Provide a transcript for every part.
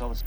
always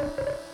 you